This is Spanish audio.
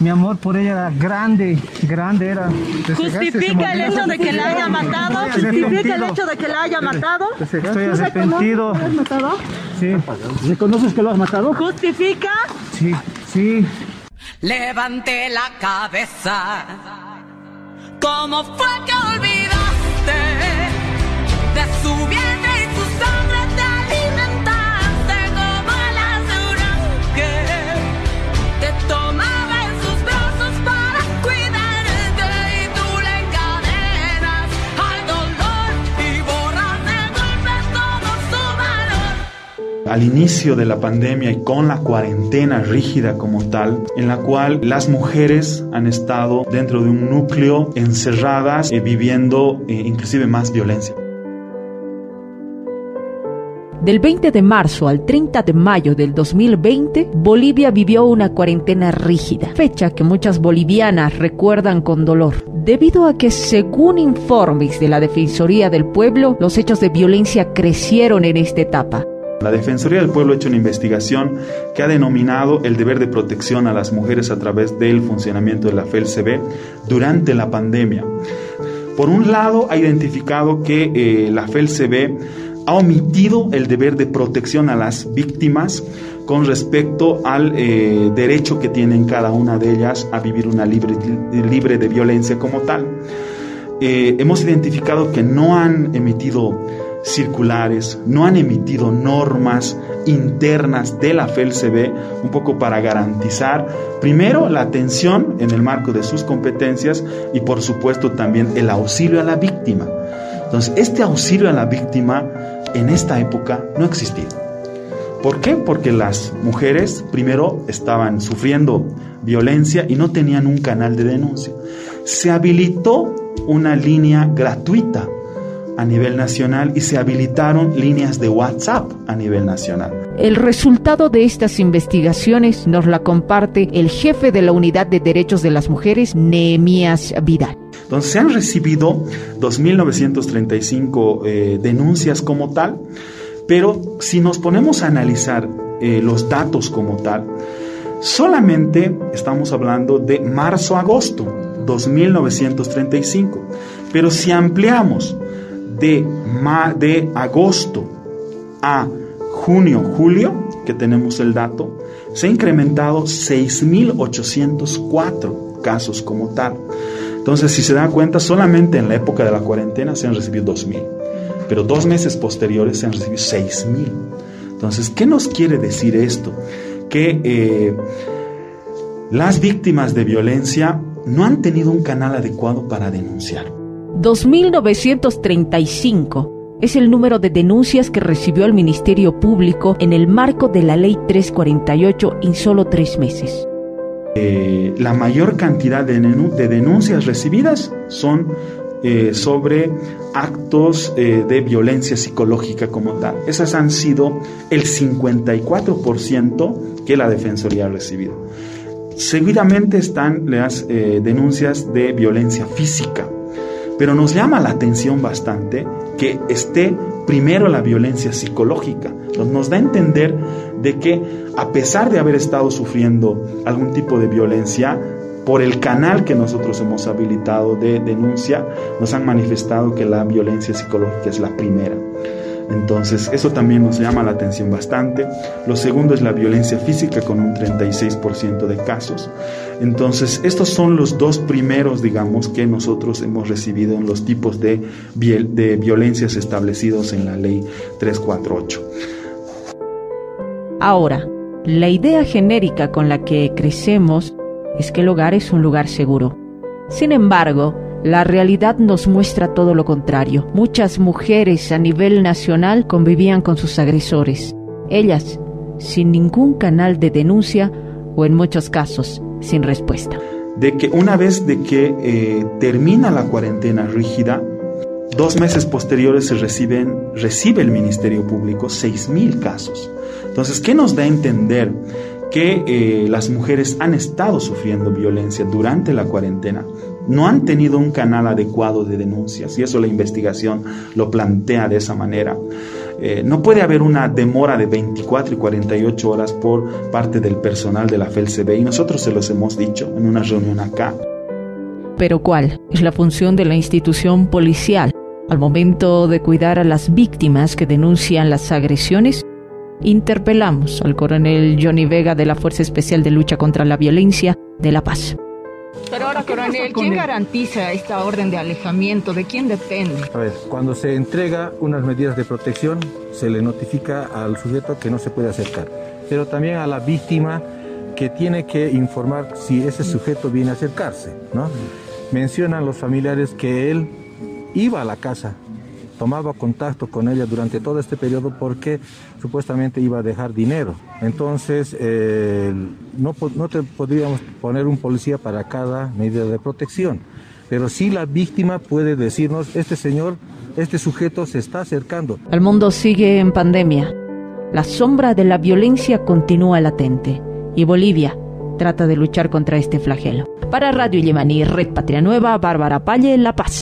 Mi amor por ella era grande, grande era. ¿Justifica el hecho de que la haya matado? ¿Justifica el hecho de que la haya matado? Estoy arrepentido. ¿Lo has matado? Sí. ¿Reconoces que lo has matado? ¿Justifica? Sí, sí. Levante la cabeza. ¿Cómo fue que olvidaste de su vientre al inicio de la pandemia y con la cuarentena rígida como tal, en la cual las mujeres han estado dentro de un núcleo encerradas, eh, viviendo inclusive más violencia. Del 20 de marzo al 30 de mayo del 2020, Bolivia vivió una cuarentena rígida, fecha que muchas bolivianas recuerdan con dolor, debido a que según informes de la Defensoría del Pueblo, los hechos de violencia crecieron en esta etapa. La Defensoría del Pueblo ha hecho una investigación que ha denominado el deber de protección a las mujeres a través del funcionamiento de la FELCB durante la pandemia. Por un lado, ha identificado que eh, la FELCB ha omitido el deber de protección a las víctimas con respecto al eh, derecho que tienen cada una de ellas a vivir una libre, libre de violencia como tal. Eh, hemos identificado que no han emitido circulares, no han emitido normas internas de la FELCB, un poco para garantizar, primero, la atención en el marco de sus competencias y, por supuesto, también el auxilio a la víctima. Entonces, este auxilio a la víctima en esta época no ha existido. ¿Por qué? Porque las mujeres primero estaban sufriendo violencia y no tenían un canal de denuncia. Se habilitó una línea gratuita a nivel nacional y se habilitaron líneas de WhatsApp a nivel nacional. El resultado de estas investigaciones nos la comparte el jefe de la Unidad de Derechos de las Mujeres, Nehemías Vidal. Entonces se han recibido 2.935 eh, denuncias como tal, pero si nos ponemos a analizar eh, los datos como tal, solamente estamos hablando de marzo-agosto, 2.935, pero si ampliamos de, de agosto a junio-julio, que tenemos el dato, se ha incrementado 6.804 casos como tal. Entonces, si se dan cuenta, solamente en la época de la cuarentena se han recibido 2.000, pero dos meses posteriores se han recibido 6.000. Entonces, ¿qué nos quiere decir esto? Que eh, las víctimas de violencia no han tenido un canal adecuado para denunciar. 2.935 es el número de denuncias que recibió el Ministerio Público en el marco de la Ley 348 en solo tres meses. Eh, la mayor cantidad de, de denuncias recibidas son eh, sobre actos eh, de violencia psicológica como tal. Esas han sido el 54% que la Defensoría ha recibido. Seguidamente están las denuncias de violencia física, pero nos llama la atención bastante que esté primero la violencia psicológica. Nos da a entender de que a pesar de haber estado sufriendo algún tipo de violencia, por el canal que nosotros hemos habilitado de denuncia, nos han manifestado que la violencia psicológica es la primera. Entonces, eso también nos llama la atención bastante. Lo segundo es la violencia física con un 36% de casos. Entonces, estos son los dos primeros, digamos, que nosotros hemos recibido en los tipos de, violencias establecidos en la ley 348. Ahora, la idea genérica con la que crecemos es que el hogar es un lugar seguro. Sin embargo, la realidad nos muestra todo lo contrario. Muchas mujeres a nivel nacional convivían con sus agresores. Ellas, sin ningún canal de denuncia o en muchos casos, sin respuesta. De que una vez de que eh, termina la cuarentena rígida, dos meses posteriores se reciben, recibe el Ministerio Público 6.000 casos. Entonces, ¿qué nos da a entender? Que eh, las mujeres han estado sufriendo violencia durante la cuarentena, no han tenido un canal adecuado de denuncias y eso la investigación lo plantea de esa manera. eh, no puede haber una demora de 24 y 48 horas por parte del personal de la FELCB y nosotros se los hemos dicho en una reunión acá. Pero ¿cuál es la función de la institución policial al momento de cuidar a las víctimas que denuncian las agresiones? Interpelamos al coronel Johnny Vega de la Fuerza Especial de Lucha contra la Violencia de La Paz. Pero ahora, coronel, ¿quién garantiza esta orden de alejamiento? ¿De quién depende? A ver, cuando se entrega unas medidas de protección, se le notifica al sujeto que no se puede acercar, pero también a la víctima que tiene que informar si ese sujeto viene a acercarse, ¿no? Mencionan los familiares que él iba a la casa, tomaba contacto con ella durante todo este periodo porque supuestamente iba a dejar dinero. Entonces, eh, no, no te podríamos poner un policía para cada medida de protección, pero sí la víctima puede decirnos, este señor, este sujeto se está acercando. El mundo sigue en pandemia. La sombra de la violencia continúa latente y Bolivia trata de luchar contra este flagelo. Para Radio Yemaní, Red Patria Nueva, Bárbara Palle, La Paz.